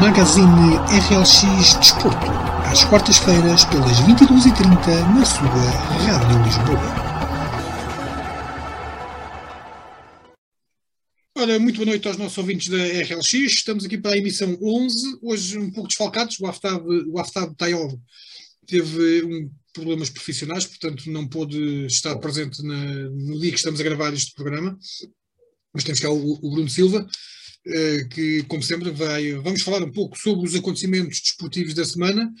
Magazine RLX Desporto, às quartas-feiras, pelas 22h30, na sua Rádio Lisboa. Ora, muito boa noite aos nossos ouvintes da RLX. Estamos aqui para a emissão 11, hoje um pouco desfalcados. O Aftab, o Tayov teve um, problemas profissionais, portanto não pôde estar presente na, no dia que estamos a gravar este programa. Mas temos cá o, o Bruno Silva, que, como sempre, vai, vamos falar um pouco sobre os acontecimentos desportivos da semana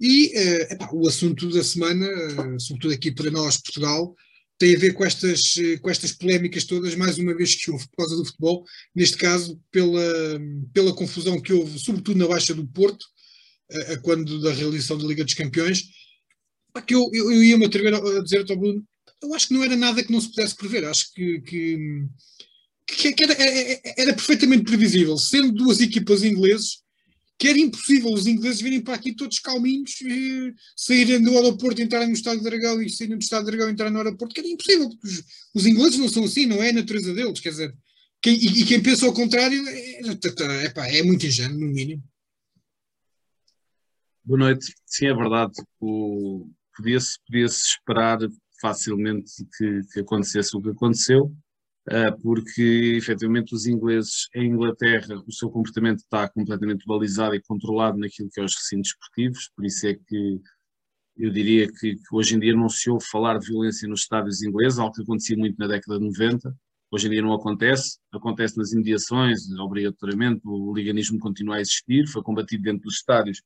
e eh, epá, o assunto da semana, eh, sobretudo aqui para nós, Portugal, tem a ver com estas, com estas polémicas todas, mais uma vez que houve por causa do futebol, neste caso pela, pela confusão que houve, sobretudo na Baixa do Porto, a quando da realização da Liga dos Campeões, que eu, eu, eu ia-me atrever a dizer ao Bruno, eu acho que não era nada que não se pudesse prever, acho que, que, que era, era, era, perfeitamente previsível, sendo duas equipas ingleses, que era impossível os ingleses virem para aqui todos calminhos, e saírem do aeroporto, entrarem no Estado de Dragão e saírem do Estado de Dragão entrarem no aeroporto, que era impossível, porque os, os ingleses não são assim, não é a natureza deles, quer dizer, quem, e, e, quem pensa ao contrário é, é, é muito ingênuo, no mínimo. Boa noite. Sim, é verdade. Podia-se podia esperar facilmente que, que, acontecesse o que aconteceu, porque efetivamente os ingleses em Inglaterra, o seu comportamento está completamente balizado e controlado naquilo que é os recintos esportivos, por isso é que eu diria que, que, hoje em dia não se ouve falar de violência nos estádios ingleses, algo que acontecia muito na década de 90. Hoje em dia não acontece, acontece nas imediações, obrigatoriamente, o liganismo continua a existir, foi combatido dentro dos estádios,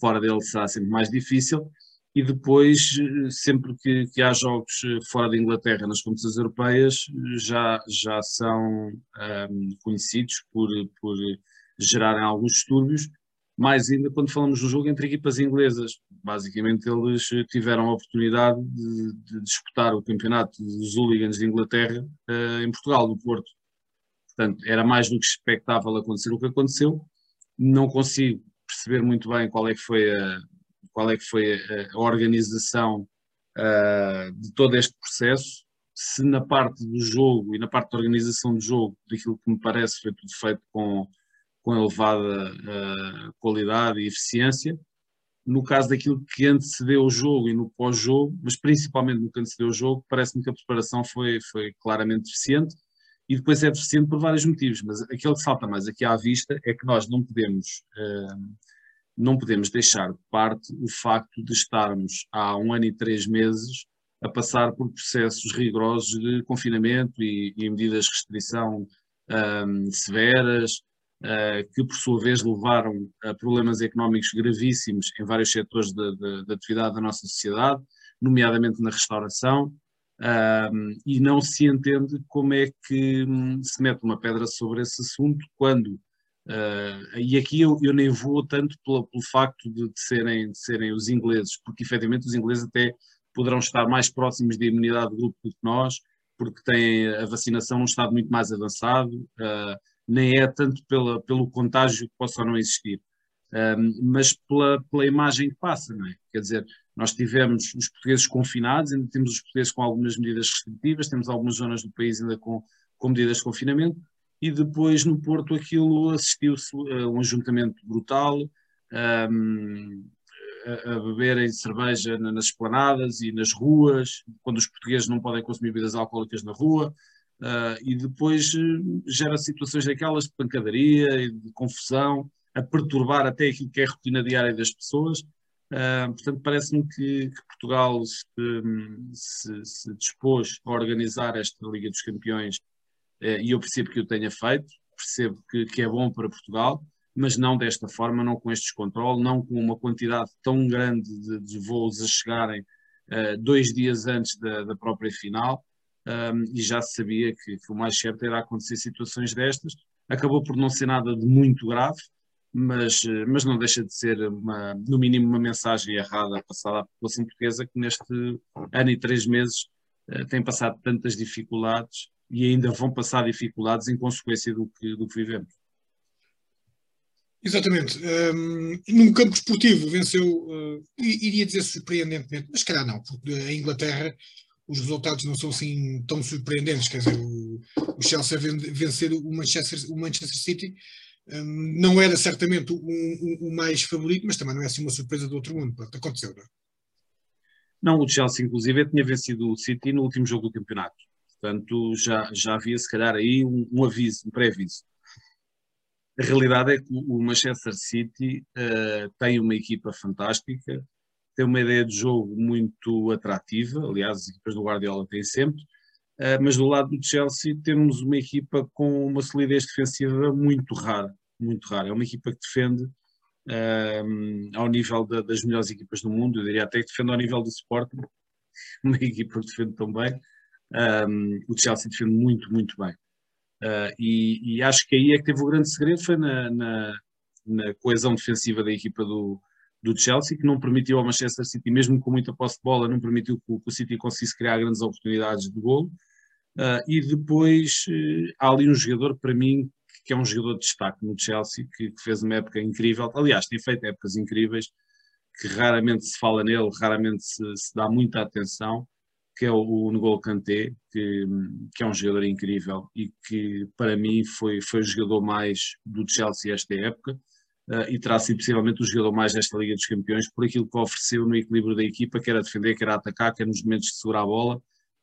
fora dele será sempre mais difícil. E depois, sempre que, que há jogos fora da Inglaterra nas competições europeias, já, já são um, conhecidos por, por gerarem alguns distúrbios, mais ainda quando falamos do jogo entre equipas inglesas. Basicamente, eles tiveram a oportunidade de, de disputar o campeonato dos hooligans de Inglaterra uh, em Portugal, no Porto. Portanto, era mais do que expectável acontecer o que aconteceu. Não consigo perceber muito bem qual é que foi a, qual é que foi a, organização uh, de todo este processo, se na parte do jogo e na parte da organização do jogo, daquilo que me parece foi tudo feito com, com elevada uh, qualidade e eficiência, no caso daquilo que antecedeu o jogo e no pós-jogo, mas principalmente no que antecedeu o jogo, parece-me que a preparação foi, foi claramente deficiente e depois é deficiente por vários motivos, mas aquele que salta mais aqui à vista é que nós não podemos, uh, não podemos deixar de parte o facto de estarmos há um ano e três meses a passar por processos rigorosos de confinamento e, e medidas de restrição um, severas, uh, que por sua vez levaram a problemas económicos gravíssimos em vários setores da atividade da nossa sociedade, nomeadamente na restauração, um, e não se entende como é que hum, se mete uma pedra sobre esse assunto quando, uh, e aqui eu, eu, nem vou tanto pelo, facto de, de, serem, de serem os ingleses, porque efetivamente os ingleses até poderão estar mais próximos da imunidade do grupo do que nós, porque têm a vacinação num estado muito mais avançado, uh, nem é tanto pela, pelo contágio que possa ou não existir, um, mas pela, pela imagem que passa, não é? Quer dizer, nós tivemos os portugueses confinados, ainda temos os portugueses com algumas medidas restritivas, temos algumas zonas do país ainda com, com medidas de confinamento, e depois no Porto aquilo assistiu-se a um ajuntamento brutal, um, a, a beberem cerveja nas esplanadas e nas ruas, quando os portugueses não podem consumir bebidas alcoólicas na rua, uh, e depois uh, gera situações daquelas de pancadaria e de confusão, a perturbar até aquilo que é a rotina diária das pessoas, Uh, portanto, parece-me que, que, Portugal se, se, se, dispôs a organizar esta Liga dos Campeões e eu percebo que o tenha feito, percebo que, que, é bom para Portugal, mas não desta forma, não com este descontrole, não com uma quantidade tão grande de, de voos a chegarem uh, dois dias antes da, da própria final. Um, e já se sabia que, que o mais certo era acontecer situações destas. Acabou por não ser nada de muito grave, mas, mas não deixa de ser, uma, no mínimo, uma mensagem errada passada à população portuguesa que neste ano e três meses uh, tem passado tantas dificuldades e ainda vão passar dificuldades em consequência do que, do que vivemos. Exatamente. Um, num campo esportivo venceu, uh, iria dizer surpreendentemente, mas calhar não, porque a Inglaterra os resultados não são assim tão surpreendentes. Quer dizer, o, o Chelsea vencer o Manchester, o Manchester City Um, não era certamente o, o, o, mais favorito, mas também não é assim uma surpresa do outro mundo. Pronto, aconteceu, não é? Não, o Chelsea, inclusive, tinha vencido o City no último jogo do campeonato. Portanto, já, já havia, se calhar, aí um, um aviso, um pré-aviso. A realidade é que o Manchester City uh, tem uma equipa fantástica, tem uma ideia de jogo muito atrativa, aliás, as equipas do Guardiola têm sempre, uh, mas do lado do Chelsea temos uma equipa com uma solidez defensiva muito rara, muito rara. É uma equipa que defende uh, ao nível da, das melhores equipas do mundo, eu diria até que defende ao nível do Sporting, uma equipa que defende tão bem. Um, o Chelsea defende muito, muito bem. Uh, e, e, acho que aí é que teve o grande segredo, foi na, na, na coesão defensiva da equipa do, do Chelsea, que não permitiu ao Manchester City, mesmo com muita posse de bola, não permitiu que o, City conseguisse criar grandes oportunidades de golo. Uh, e depois uh, há ali um jogador, para mim, que é um jogador de destaque no Chelsea, que, que, fez uma época incrível. Aliás, tem feito épocas incríveis, que raramente se fala nele, raramente se, se dá muita atenção, que é o, N'Golo Kanté, que, que, é um jogador incrível e que para mim foi, foi o jogador mais do Chelsea esta época uh, e terá sido possivelmente o jogador mais desta Liga dos Campeões por aquilo que ofereceu no equilíbrio da equipa, que era defender, que era atacar, que era nos momentos de segurar a bola,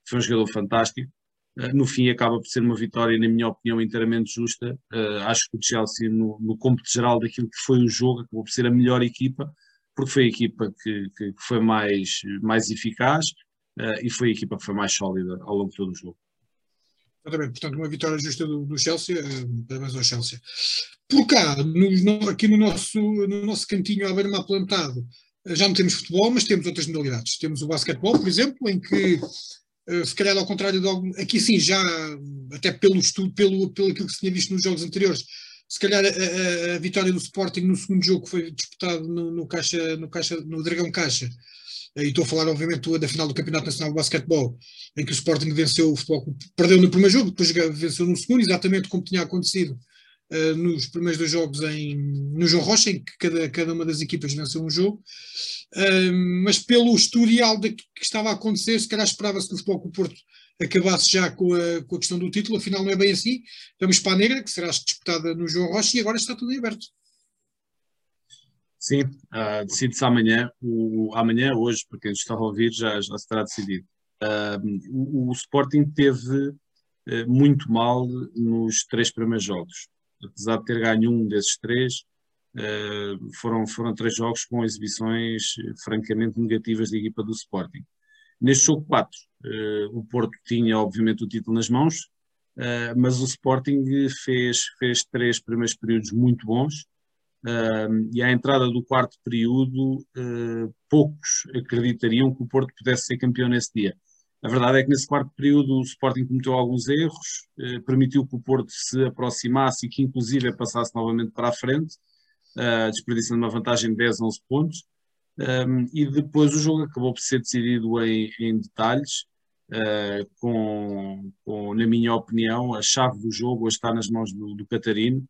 foi um jogador fantástico. Uh, no fim acaba por ser uma vitória, na minha opinião, inteiramente justa. Uh, acho que o Chelsea, no, no cômputo geral daquilo que foi o jogo, acabou por ser a melhor equipa, porque foi a equipa que, que, que foi mais, mais eficaz, e foi a equipa que foi mais sólida ao longo de todo o jogo. Exatamente, portanto, uma vitória justa do, do Chelsea, uh, parabéns ao Chelsea. Por cá, no, aqui no nosso, no nosso cantinho à beira-mar plantado, uh, já não temos futebol, mas temos outras modalidades. Temos o basquetebol, por exemplo, em que, se calhar ao contrário de algum, aqui sim, já até pelo estudo, pelo, pelo aquilo que se tinha visto nos jogos anteriores, se calhar a, a, a vitória do Sporting no segundo jogo que foi disputado no, no, caixa, no, caixa, no Dragão Caixa, e estou a falar, obviamente, da final do Campeonato Nacional de Basquetebol, em que o Sporting venceu o futebol, perdeu no primeiro jogo, depois venceu no segundo, exatamente como tinha acontecido uh, nos primeiros dois jogos em, no João Rocha, em que cada, cada uma das equipas venceu um jogo. Uh, mas pelo historial de, que estava a acontecer, se calhar esperava-se que o Futebol o Porto acabasse já com a, com a questão do título, afinal não é bem assim. Vamos para a Negra, que será disputada no João Rocha, e agora está tudo em aberto. Sim, uh, decide-se amanhã. O, amanhã, hoje, para quem está a ouvir, já, já se terá decidido. Uh, o, o, Sporting teve uh, muito mal nos três primeiros jogos. Apesar de ter ganho um desses três, uh, foram, foram três jogos com exibições francamente negativas da equipa do Sporting. Neste jogo 4, o Porto tinha obviamente o título nas mãos, mas o Sporting fez, fez três primeiros períodos muito bons, Uh, e à entrada do quarto período, uh, poucos acreditariam que o Porto pudesse ser campeão nesse dia. A verdade é que nesse quarto período o Sporting cometeu alguns erros, uh, permitiu que o Porto se aproximasse e que inclusive passasse novamente para a frente, uh, desperdiçando uma vantagem de 10, 11 pontos. Um, e depois o jogo acabou por ser decidido em, em detalhes, com, com, na minha opinião, a chave do jogo hoje está nas mãos do, do Catarino,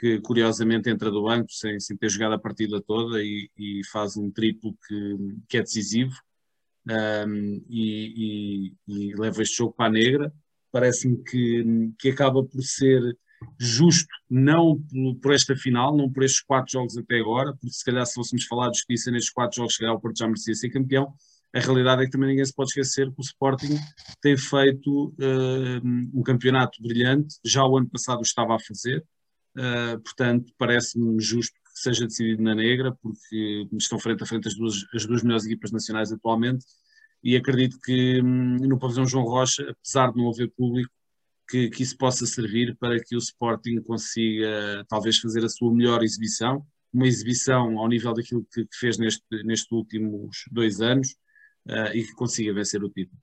que curiosamente entra do banco sem, sem ter jogado a partida toda e, e faz um triplo que, que é decisivo um, e, e, e, leva este jogo para a negra. Parece-me que, que acaba por ser justo, não por, por, esta final, não por estes quatro jogos até agora, porque se calhar se fôssemos falar de justiça nestes quatro jogos, chegar ao Porto já merecia ser campeão. A realidade é que também ninguém se pode esquecer que o Sporting tem feito uh, um campeonato brilhante, já o ano passado estava a fazer, Uh, portanto, parece-me justo que seja decidido na negra, porque estão frente a frente as duas, as duas melhores equipas nacionais atualmente, e acredito que hum, no pavilhão João Rocha, apesar de não haver público, que, que, isso possa servir para que o Sporting consiga talvez fazer a sua melhor exibição, uma exibição ao nível daquilo que, que fez neste, nestes últimos dois anos uh, e que consiga vencer o título.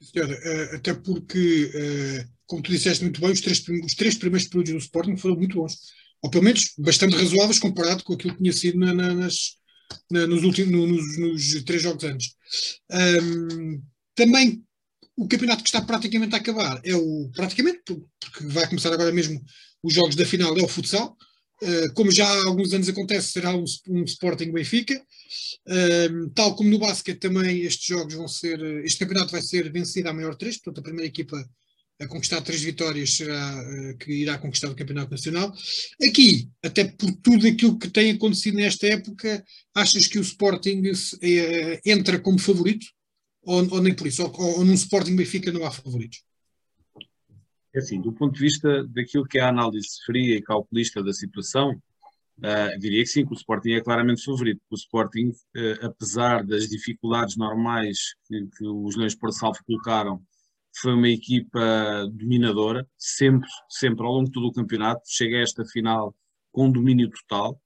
Senhora, uh, até porque uh, como tu disseste muito bem, os três, os três primeiros períodos do Sporting foram muito bons. Ou pelo menos bastante razoáveis comparado com aquilo que tinha sido na, na, nas, na, nos, últimos, no, nos, nos, três jogos antes. Um, também o campeonato que está praticamente a acabar é o. Praticamente, porque vai começar agora mesmo os jogos da final, é o futsal. Uh, como já há alguns anos acontece, será um, um Sporting Benfica. Uh, tal como no basquete também estes jogos vão ser. Este campeonato vai ser vencido à maior três, portanto a primeira equipa a conquistar três vitórias será uh, que irá conquistar o Campeonato Nacional. Aqui, até por tudo aquilo que tem acontecido nesta época, achas que o Sporting uh, entra como favorito? Ou, ou, nem por isso? Ou, ou, num Sporting Benfica não há favoritos? É assim, do ponto de vista daquilo que é a análise fria e calculista da situação, uh, diria que sim, que o Sporting é claramente favorito. O Sporting, uh, apesar das dificuldades normais que, que os Leões Porto Salvo colocaram foi uma equipa dominadora, sempre, sempre ao longo de todo o campeonato, chega a esta final com domínio total,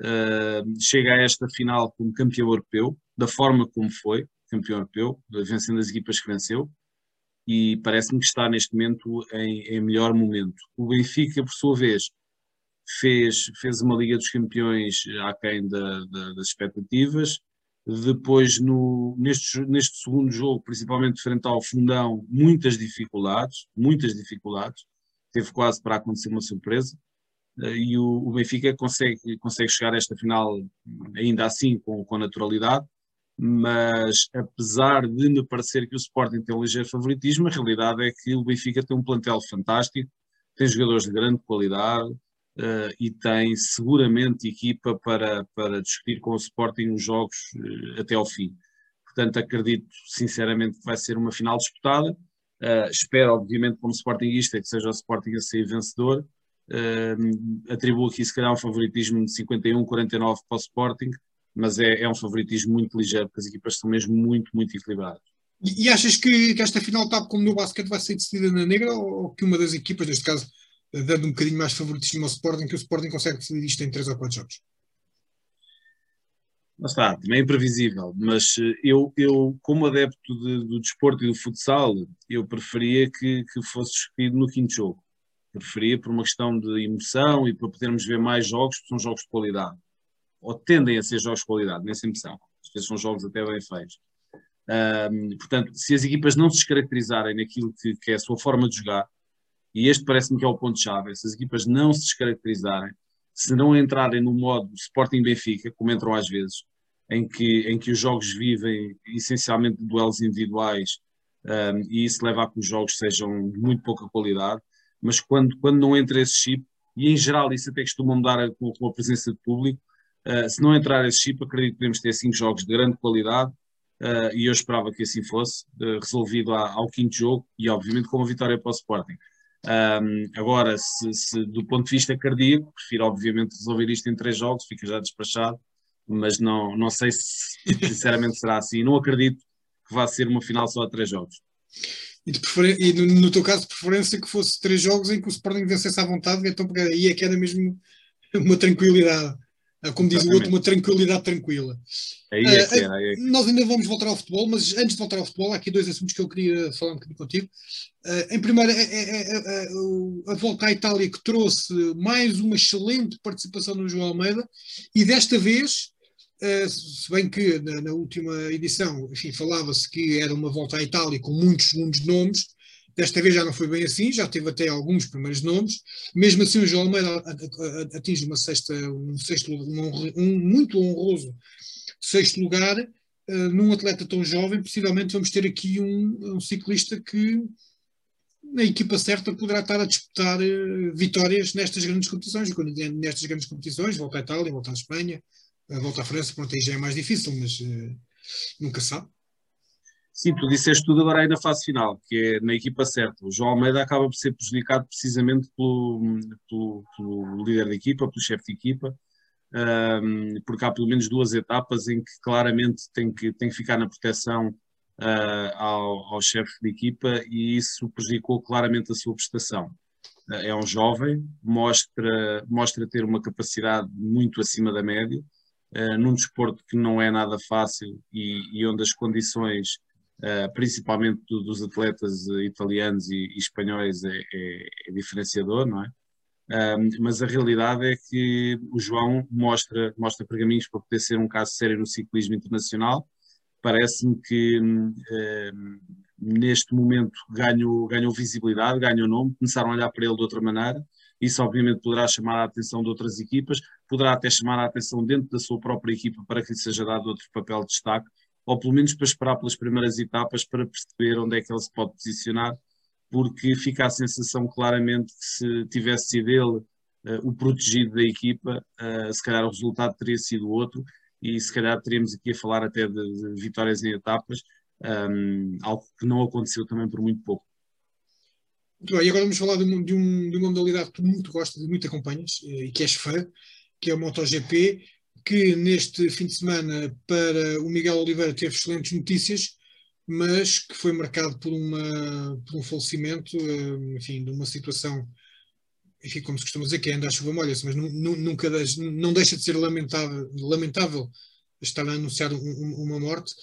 uh, chega a esta final como campeão europeu, da forma como foi, campeão europeu, vencendo as equipas que venceu, e parece-me que está neste momento em, em melhor momento. O Benfica, por sua vez, fez, fez uma Liga dos Campeões aquém da, da, das expectativas, depois, no, neste, neste segundo jogo, principalmente frente ao Fundão, muitas dificuldades, muitas dificuldades. Teve quase para acontecer uma surpresa. Eh, e o, o Benfica consegue, consegue chegar a esta final ainda assim com, com naturalidade, mas apesar de me parecer que o Sporting tem um ligeiro favoritismo, a realidade é que o Benfica tem um plantel fantástico, tem jogadores de grande qualidade, uh, e tem seguramente equipa para, para discutir com o Sporting os jogos uh, até ao fim. Portanto, acredito sinceramente que vai ser uma final disputada. Uh, espero, obviamente, como Sportingista, que seja o Sporting a ser vencedor. atribuo aqui, se calhar, um favoritismo de 51-49 para o Sporting, mas é, é, um favoritismo muito ligeiro, porque as equipas são mesmo muito, muito equilibradas. E achas que, que, esta final, tal como no basquete, vai ser decidida na negra ou que uma das equipas, neste caso dando um bocadinho mais favoritismo ao Sporting, que o Sporting consegue decidir isto em 3 ou 4 jogos. Não está, também é imprevisível, mas eh, eu, eu como adepto de, do desporto e do futsal, eu preferia que, que fosse escolhido no quinto jogo. Preferia por uma questão de emoção e para podermos ver mais jogos, porque são jogos de qualidade. Ou tendem a ser jogos de qualidade, nem sempre são. Às vezes são jogos até bem feitos. Um, portanto, se as equipas não se descaracterizarem naquilo que, que é a sua forma de jogar, e este parece-me que é o ponto-chave, se as equipas não se descaracterizarem, se não entrarem no modo Sporting Benfica, como entram às vezes, em que, em que os jogos vivem essencialmente de duelos individuais um, e isso leva a que os jogos sejam de muito pouca qualidade, mas quando, quando não entra esse chip, e em geral isso até costuma mudar com, com a presença de público, uh, se não entrar esse chip, acredito que podemos ter cinco jogos de grande qualidade uh, e eu esperava que assim fosse, uh, resolvido a, ao quinto jogo e obviamente com uma vitória para o Sporting. Um, agora, se, se, do ponto de vista cardíaco, prefiro obviamente resolver isto em três jogos, fica já despachado, mas não, não sei se sinceramente será assim. Não acredito que vá ser uma final só a três jogos. E, e no, no, teu caso, de preferência que fosse três jogos em que o Sporting vencesse à vontade, então aí é que era mesmo uma tranquilidade. Ah, como diz o outro, uma tranquilidade tranquila. Aí é que era, aí é que... Nós ainda vamos voltar ao futebol, mas antes de voltar ao futebol, há aqui dois assuntos que eu queria falar um bocadinho contigo. Uh, em primeiro, é, é, é, a volta à Itália que trouxe mais uma excelente participação no João Almeida e desta vez, uh, se bem que na, na última edição enfim, falava-se que era uma volta à Itália com muitos, muitos nomes, Desta vez já não foi bem assim, já teve até alguns primeiros nomes. Mesmo assim, o João Almeida atinge uma sexta, um, sexto, um, um muito honroso sexto lugar. Uh, num atleta tão jovem, possivelmente vamos ter aqui um, um, ciclista que, na equipa certa, poderá estar a disputar uh, vitórias nestas grandes competições. E quando nestas grandes competições, volta à Itália, volta à Espanha, uh, volta à França, pronto, aí já é mais difícil, mas nunca sabe. Sim, tu disseste tudo agora aí na fase final, que é na equipa certa. O João Almeida acaba por ser prejudicado precisamente pelo, pelo, pelo líder da equipa, pelo chefe de equipa, um, porque há pelo menos duas etapas em que claramente tem que, tem que ficar na proteção uh, ao, ao chefe de equipa e isso prejudicou claramente a sua prestação. Uh, é um jovem, mostra, mostra ter uma capacidade muito acima da média, uh, num desporto que não é nada fácil e, e onde as condições uh, principalmente do, dos atletas italianos e, e espanhóis, é, é, é, diferenciador, não é? Um, mas a realidade é que o João mostra, mostra pergaminhos para poder ser um caso sério no ciclismo internacional. Parece-me que um, neste momento ganhou, ganhou visibilidade, ganhou nome, começaram a olhar para ele de outra maneira. Isso, obviamente, poderá chamar a atenção de outras equipas, poderá até chamar a atenção dentro da sua própria equipa para que lhe seja dado outro papel de destaque, ou pelo menos para esperar pelas primeiras etapas para perceber onde é que ele se pode posicionar. porque fica a sensação claramente que se tivesse sido ele uh, o protegido da equipa, uh, se calhar o resultado teria sido outro e se calhar teríamos aqui a falar até de, de vitórias em etapas, um, algo que não aconteceu também por muito pouco. Muito bem, e agora vamos falar de, um, de, um, de uma modalidade que tu muito gostas e muito acompanhas eh, e que és fã, que é o MotoGP, que neste fim de semana para o Miguel Oliveira teve excelentes notícias, mas que foi marcado por, uma, por um falecimento, eh, enfim, de uma situação, enfim, como se costuma dizer, que é andar a chuva molha-se, mas nunca não deixa de ser lamentável, lamentável estar a anunciar um, uma morte.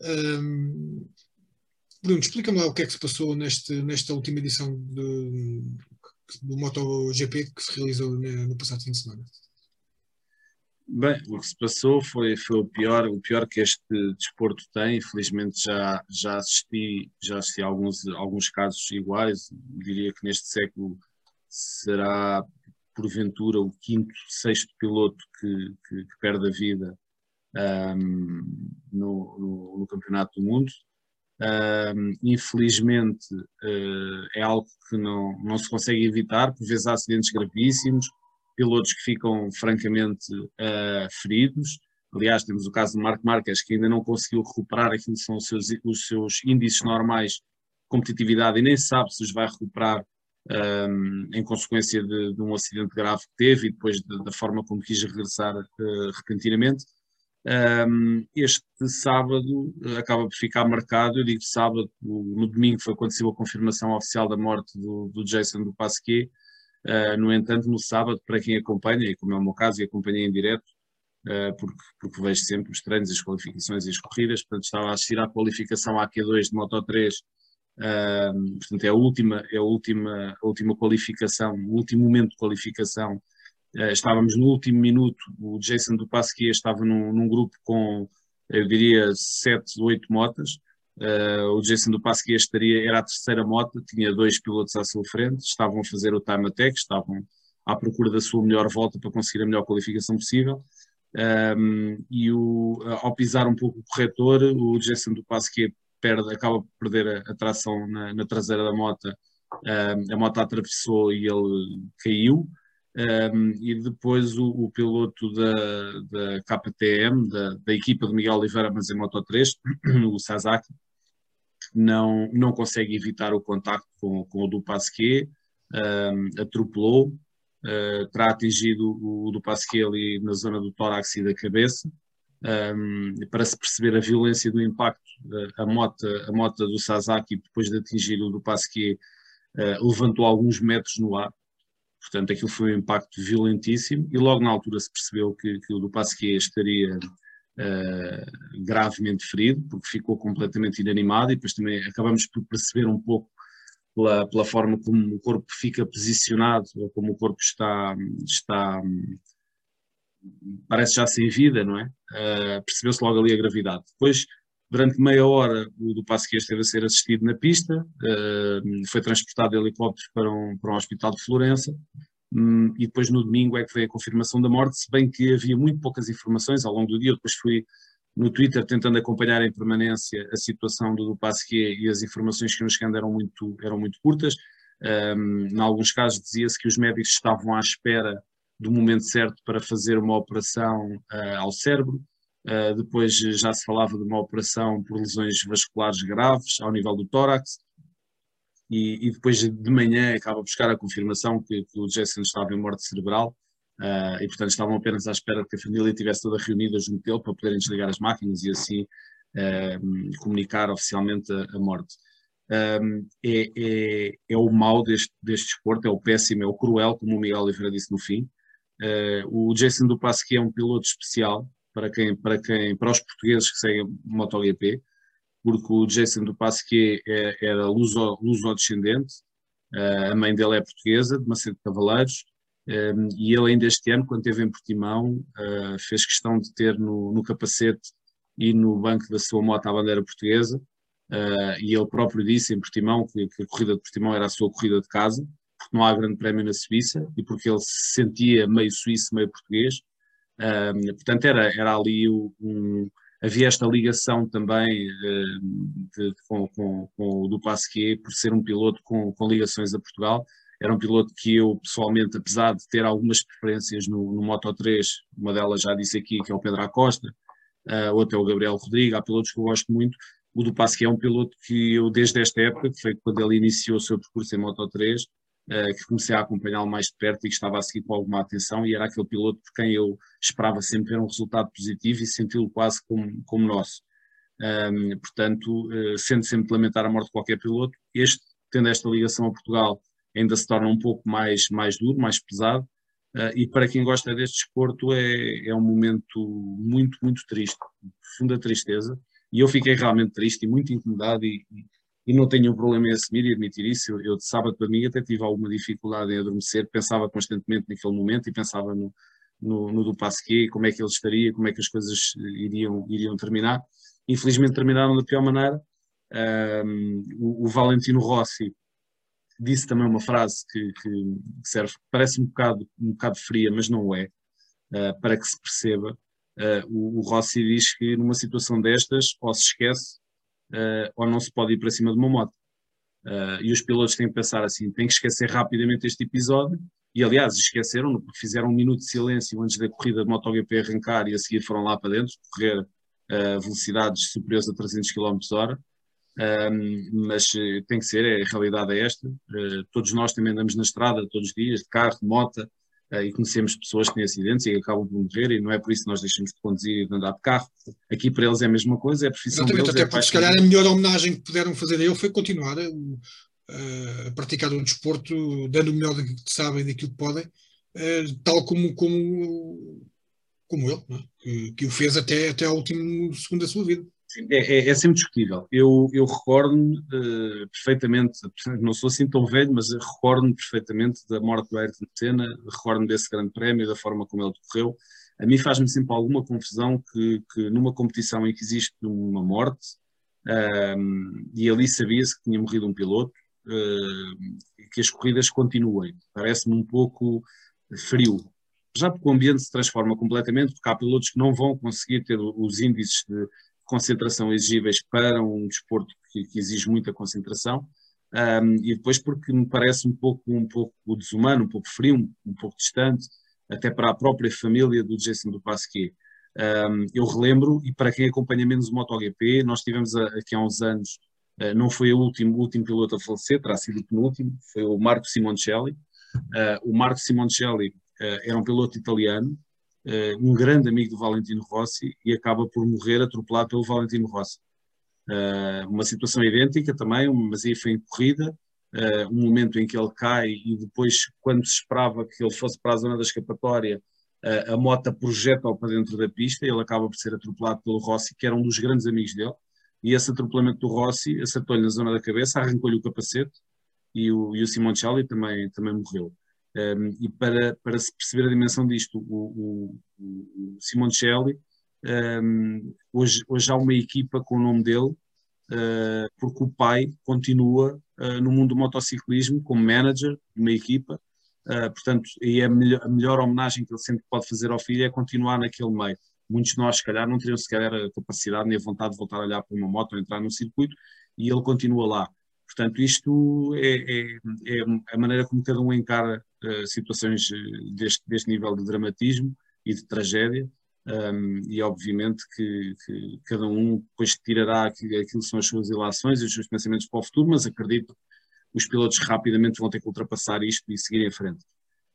Um, Bruno, explica-me lá o que é que se passou neste, nesta última edição de, do MotoGP que se realizou no passado fim de semana. Bem, o que se passou foi, foi o pior, o pior que este desporto tem. Infelizmente já, já assisti, já assisti a alguns, alguns casos iguais. Diria que neste século será porventura o quinto, sexto piloto que, que, que perde a vida um, no, no, no, Campeonato do Mundo. Um, infelizmente uh, é algo que não, não se consegue evitar, por vezes há acidentes gravíssimos, pilotos que ficam francamente uh, feridos. Aliás, temos o caso de Marco Marques, que ainda não conseguiu recuperar aquilo que são os seus, os seus índices normais de competitividade e nem sabe se os vai recuperar um, em consequência de, de, um acidente grave que teve e depois de, da forma como quis regressar uh, repentinamente. Um, este sábado eh, acaba por ficar marcado, eu digo sábado, no domingo foi quando saiu a confirmação oficial da morte do, do Jason do Pasquier, uh, no entanto no sábado, para quem acompanha, e como é o meu caso, e acompanhei em direto, uh, porque, porque vejo sempre os treinos, as qualificações e as corridas, portanto estava a assistir à qualificação AQ2 de Moto 3, uh, portanto é a última, é a última, a última qualificação, o último momento de qualificação estávamos no último minuto, o Jason do Pasquier estava num, num, grupo com, eu diria, sete, oito motas. Uh, o Jason do Pasquier estaria, era a terceira moto, tinha dois pilotos à sua frente, estavam a fazer o time attack, estavam à procura da sua melhor volta para conseguir a melhor qualificação possível. Um, e o, ao pisar um pouco o corretor, o Jason do Pasquier perde, acaba por perder a, a tração na, na, traseira da moto. Um, a moto atravessou e ele caiu. Um, e depois o, o piloto da, da KTM, da, da, equipa de Miguel Oliveira, mas em Moto 3, o Sasaki, não, não consegue evitar o contacto com, com o do Pasquier, um, atropelou, uh, terá atingido o, o do Pasquier ali na zona do tórax e da cabeça, um, para se perceber a violência do impacto, uh, a moto, a moto do Sasaki, depois de atingir o do Pasquier, uh, levantou alguns metros no ar, Portanto, aquilo foi um impacto violentíssimo e logo na altura se percebeu que, que o do Pasquier estaria uh, gravemente ferido, porque ficou completamente inanimado e depois também acabamos por perceber um pouco pela, pela forma como o corpo fica posicionado, ou como o corpo está, está parece já sem vida, não é? Uh, Percebeu-se logo ali a gravidade. Depois Durante meia hora, o do Pasquier esteve a ser assistido na pista, uh, foi transportado de helicóptero para um, para um hospital de Florença, um, e depois no domingo é que veio a confirmação da morte, se bem que havia muito poucas informações ao longo do dia. Eu depois fui no Twitter tentando acompanhar em permanência a situação do, do Pasquier e as informações que nos chegando eram muito, eram muito curtas. Um, em alguns casos dizia-se que os médicos estavam à espera do momento certo para fazer uma operação uh, ao cérebro. Uh, depois já se falava de uma operação por lesões vasculares graves ao nível do tórax. E, e depois de manhã acaba a buscar a confirmação que, que o Jason estava em morte cerebral. Uh, e portanto estavam apenas à espera que a família estivesse toda reunida junto dele para poderem desligar as máquinas e assim uh, comunicar oficialmente a, a morte. Um, é, é, é, o mal deste, deste desporto, é o péssimo, é o cruel, como o Miguel Oliveira disse no fim. Uh, o Jason Dupasqui é um piloto especial, para quem, para quem, para os portugueses que seguem MotoGP, porque o Jason do Pasquier é, era luso-descendente, eh, a mãe dele é portuguesa, de Macedo Cavaleiros, eh, e ele ainda este ano, quando esteve em Portimão, eh, fez questão de ter no, no capacete e no banco da sua moto a bandeira portuguesa, e ele próprio disse em Portimão que, que a corrida de Portimão era a sua corrida de casa, porque não há grande prémio na Suíça, e porque ele se sentia meio suíço, meio português, portanto, era, era ali um, havia esta ligação também de, com, com, com, o por ser um piloto com, com, ligações a Portugal. Era um piloto que eu, pessoalmente, apesar de ter algumas preferências no, no Moto 3, uma delas já disse aqui, que é o Pedro Acosta, uh, outro é o Gabriel Rodrigues, há pilotos que eu gosto muito. O do Pasquier é um piloto que eu, desde esta época, que foi quando ele iniciou o seu percurso em Moto 3, uh, que comecei a acompanhá-lo mais de perto e que estava a seguir com alguma atenção, e era aquele piloto por quem eu esperava sempre ver um resultado positivo e senti-lo quase como, como nosso. Um, portanto, uh, sendo sempre lamentar a morte de qualquer piloto, este, tendo esta ligação a Portugal, ainda se torna um pouco mais, mais duro, mais pesado, uh, e para quem gosta deste desporto é, é um momento muito, muito triste, profunda tristeza, e eu fiquei realmente triste e muito incomodado e, e não tenho um problema em assumir e admitir isso. Eu, eu de sábado para mim até tive alguma dificuldade em adormecer, pensava constantemente naquele momento e pensava no, no, no do Pasquet, como é que ele estaria, como é que as coisas iriam, iriam terminar. Infelizmente terminaram da pior maneira. Um, o, o, Valentino Rossi disse também uma frase que, que, serve, parece um bocado, um bocado fria, mas não é, uh, para que se perceba. Uh, o, o Rossi diz que numa situação destas, ou se esquece uh, ou não se pode ir para cima de uma moto. Uh, e os pilotos têm que pensar assim, têm que esquecer rapidamente este episódio, e aliás, esqueceram porque fizeram um minuto de silêncio antes da corrida de MotoGP arrancar e a seguir foram lá para dentro, correr uh, velocidades superiores a 300 km hora, mas tem que ser, a realidade é esta, todos nós também andamos na estrada todos os dias, de carro, de moto, e conhecemos pessoas que têm acidentes e acabam por morrer e não é por isso que nós deixamos de conduzir e de andar de carro. Aqui para eles é a mesma coisa, é a profissão Exatamente, deles. Até é porque se calhar a melhor homenagem que puderam fazer a ele foi continuar a, a praticar um desporto, dando o melhor que sabem daquilo que podem, eh, tal como, como, como ele, é? que, que, o fez até, até ao último segundo da sua vida. É, é, é, sempre discutível. Eu, eu recordo-me uh, perfeitamente, não sou assim tão velho, mas recordo-me perfeitamente da morte do Ayrton Senna, recordo-me desse grande prémio, da forma como ele decorreu. A mim faz-me sempre alguma confusão que, que, numa competição em que existe uma morte, uh, e ali sabia-se que tinha morrido um piloto, uh, que as corridas continuem. Parece-me um pouco frio. Já porque o ambiente se transforma completamente, porque há pilotos que não vão conseguir ter os índices de concentração exigíveis para um desporto que, que exige muita concentração, um, e depois porque me parece um pouco, um pouco desumano, um pouco frio, um, um pouco distante, até para a própria família do Jason do Pasquier. Um, eu relembro, e para quem acompanha menos o MotoGP, nós tivemos aqui há uns anos, uh, não foi o último, o último piloto a falecer, terá sido o penúltimo, foi o Marco Simoncelli. Uh, o Marco Simoncelli uh, era um piloto italiano, um grande amigo do Valentino Rossi e acaba por morrer atropelado pelo Valentino Rossi. Uh, uma situação idêntica também, mas aí foi em corrida, uh, um momento em que ele cai e depois, quando se esperava que ele fosse para a zona da escapatória, a moto projeta-o para dentro da pista e ele acaba por ser atropelado pelo Rossi, que era um dos grandes amigos dele, e esse atropelamento do Rossi acertou-lhe na zona da cabeça, arrancou-lhe o capacete e o, e o Simoncelli também, também morreu. Um, e para, para se perceber a dimensão disto, o, o, o Simoncelli, um, hoje, hoje há uma equipa com o nome dele, uh, porque o pai continua uh, no mundo do motociclismo como manager de uma equipa, uh, portanto, e a melhor, a melhor homenagem que ele sempre pode fazer ao filho é continuar naquele meio. Muitos de nós, se calhar, não teriam sequer a capacidade nem a vontade de voltar a olhar para uma moto ou entrar no circuito, e ele continua lá. Portanto, isto é, é, é, a maneira como cada um encara situações eh, deste, deste nível de dramatismo e de tragédia, um, e obviamente que, que, cada um depois tirará aquilo, aquilo que são as suas ilações e os seus pensamentos para o futuro, mas acredito que os pilotos rapidamente vão ter que ultrapassar isto e seguir em frente.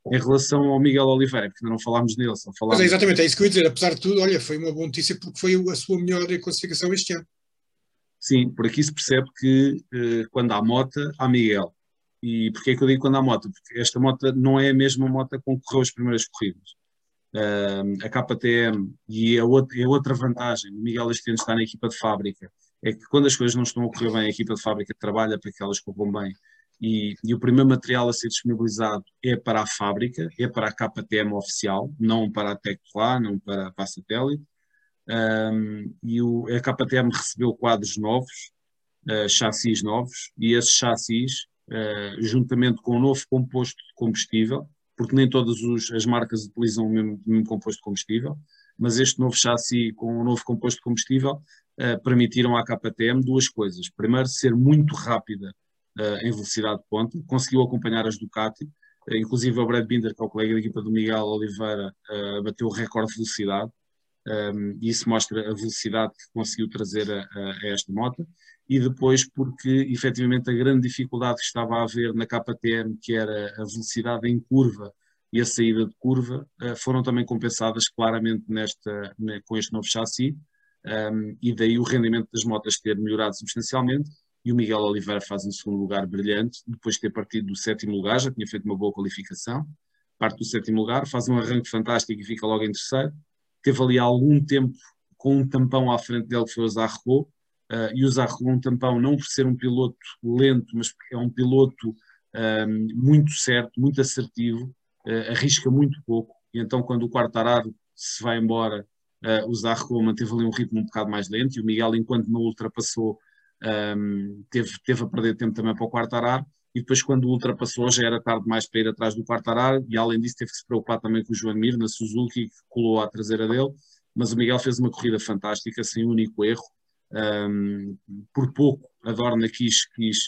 Em relação ao Miguel Oliveira, porque ainda não falámos nele, só falámos... Mas é exatamente, é isso que eu ia dizer. Apesar de tudo, olha, foi uma boa notícia porque foi a sua melhor classificação este ano. Sim, por aqui se percebe que uh, quando há mota, há Miguel. E porquê é que eu digo quando há moto? Porque esta moto não é a mesma moto com que correu as primeiras corridas. Uh, a KTM e a outra, a outra vantagem, o Miguel este ano está na equipa de fábrica, é que quando as coisas não estão a correr bem, a equipa de fábrica trabalha para que elas corram bem. E, e, o primeiro material a ser disponibilizado é para a fábrica, é para a KTM oficial, não para a Tectola, não para, para a satélite um, e o, a KTM recebeu quadros novos, uh, chassis novos, e esses chassis, uh, juntamente com o novo composto de combustível, porque nem todas os, as marcas utilizam o mesmo, o mesmo, composto de combustível, mas este novo chassi com o novo composto de combustível uh, permitiram à KTM duas coisas. Primeiro, ser muito rápida uh, em velocidade de ponta, conseguiu acompanhar as Ducati, inclusive o Brad Binder, que é o colega da equipa do Miguel Oliveira, bateu o recorde de velocidade, um, isso mostra a velocidade que conseguiu trazer a, a, a, esta moto, e depois porque efetivamente a grande dificuldade que estava a haver na KTM, que era a velocidade em curva e a saída de curva, uh, foram também compensadas claramente nesta, com este novo chassi, um, e daí o rendimento das motas ter melhorado substancialmente, e o Miguel Oliveira faz um segundo lugar brilhante, depois de ter partido do sétimo lugar, já tinha feito uma boa qualificação, parte do sétimo lugar, faz um arranque fantástico e fica logo em terceiro, teve ali algum tempo com um tampão à frente dele que foi o Zarro, uh, e o Zarro um tampão não por ser um piloto lento, mas é um piloto um, muito certo, muito assertivo, uh, arrisca muito pouco, e então quando o quarto arado se vai embora, uh, o Zarro manteve ali um ritmo um bocado mais lento, e o Miguel, enquanto não ultrapassou, um, teve, teve a perder tempo também para o quarto arado, e depois quando ultrapassou já era tarde mais para ir atrás do quarto arar e além disso teve que se preocupar também com o João Mir na Suzuki que colou à traseira dele, mas o Miguel fez uma corrida fantástica, sem único erro, um, por pouco a Dorna quis, quis,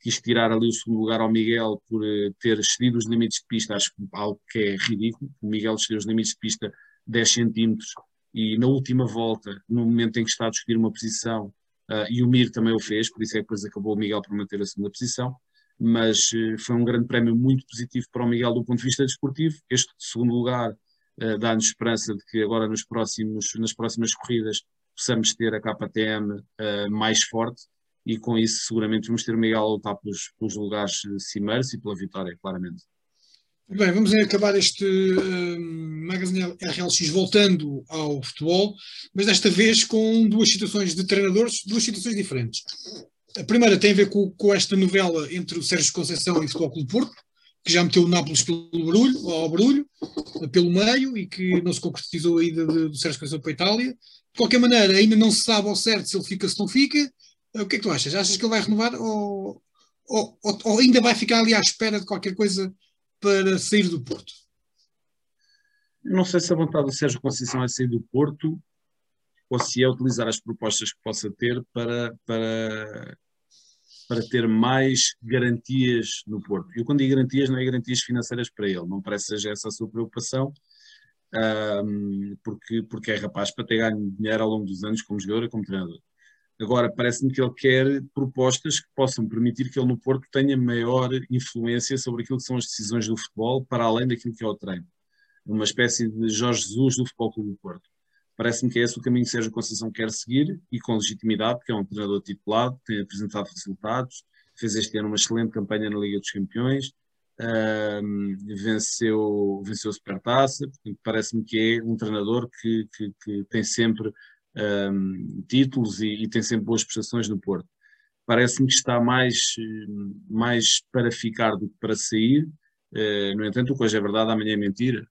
quis tirar ali o segundo lugar ao Miguel por uh, ter excedido os limites de pista, acho algo que é ridículo, o Miguel excedeu os limites de pista 10 centímetros e na última volta, no momento em que está a discutir uma posição, uh, e o Mir também o fez, por isso é que depois acabou o Miguel por manter a segunda posição, mas uh, foi um grande prémio muito positivo para o Miguel do ponto de vista desportivo. Este segundo lugar uh, dá-nos esperança de que agora nos próximos, nas próximas corridas possamos ter a KTM uh, eh, mais forte e com isso seguramente vamos ter o Miguel a lutar pelos, pelos lugares cimeiros e pela vitória, claramente. Bem, vamos acabar este uh, Magazine RLX voltando ao futebol, mas desta vez com duas situações de treinadores, duas situações diferentes. A primeira tem a ver com, com esta novela entre o Sérgio Conceição e o Futebol Clube Porto, que já meteu o Nápoles pelo barulho, ao barulho, pelo meio, e que não se concretizou a ida do Sérgio Conceição para a Itália. De qualquer maneira, ainda não se sabe ao certo se ele fica se não fica. O que é que tu achas? Achas que ele vai renovar ou, ou, ou, ainda vai ficar ali à espera de qualquer coisa para sair do Porto? Não sei se a vontade do Sérgio Conceição é sair do Porto ou se é utilizar as propostas que possa ter para, para, para ter mais garantias no Porto. Eu quando digo garantias, não é garantias financeiras para ele, não parece seja essa a sua preocupação, um, porque, porque é rapaz para ter ganho dinheiro ao longo dos anos como jogador e como treinador. Agora, parece-me que ele quer propostas que possam permitir que ele no Porto tenha maior influência sobre aquilo que são as decisões do futebol, para além daquilo que é o treino. Uma espécie de Jorge Jesus do Futebol Clube do Porto. Parece-me que é esse o caminho que Sérgio Conceição quer seguir e com legitimidade, porque é um treinador titulado, tem apresentado resultados, fez este ano uma excelente campanha na Liga dos Campeões, venceu, venceu a Supertaça, parece-me que é um treinador que, que, que tem sempre títulos e, e, tem sempre boas prestações no Porto. Parece-me que está mais, mais para ficar do que para sair, uh, no entanto, o que hoje é verdade, amanhã é mentira